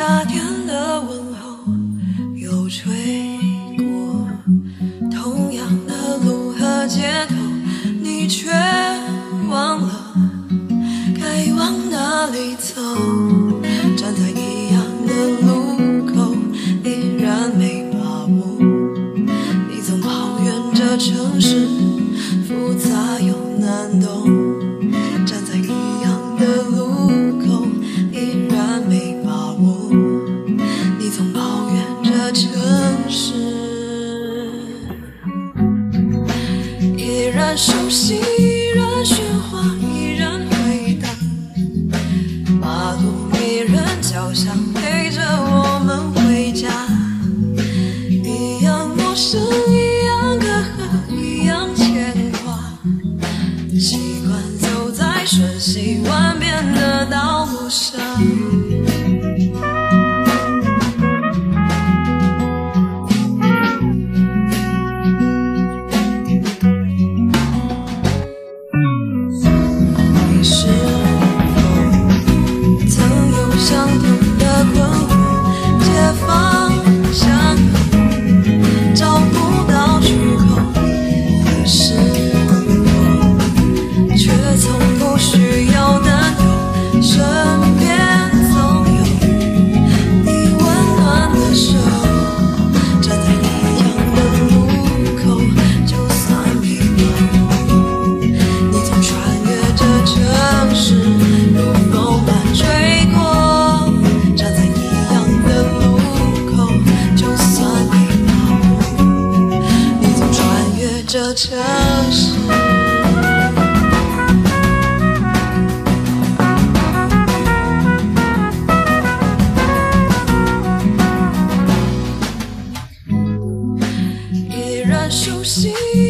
夏天的问候又吹过，同样的路和街头，你却。熟悉，依然喧哗，依然回荡，马路依然交响，陪着。这城市依然熟悉。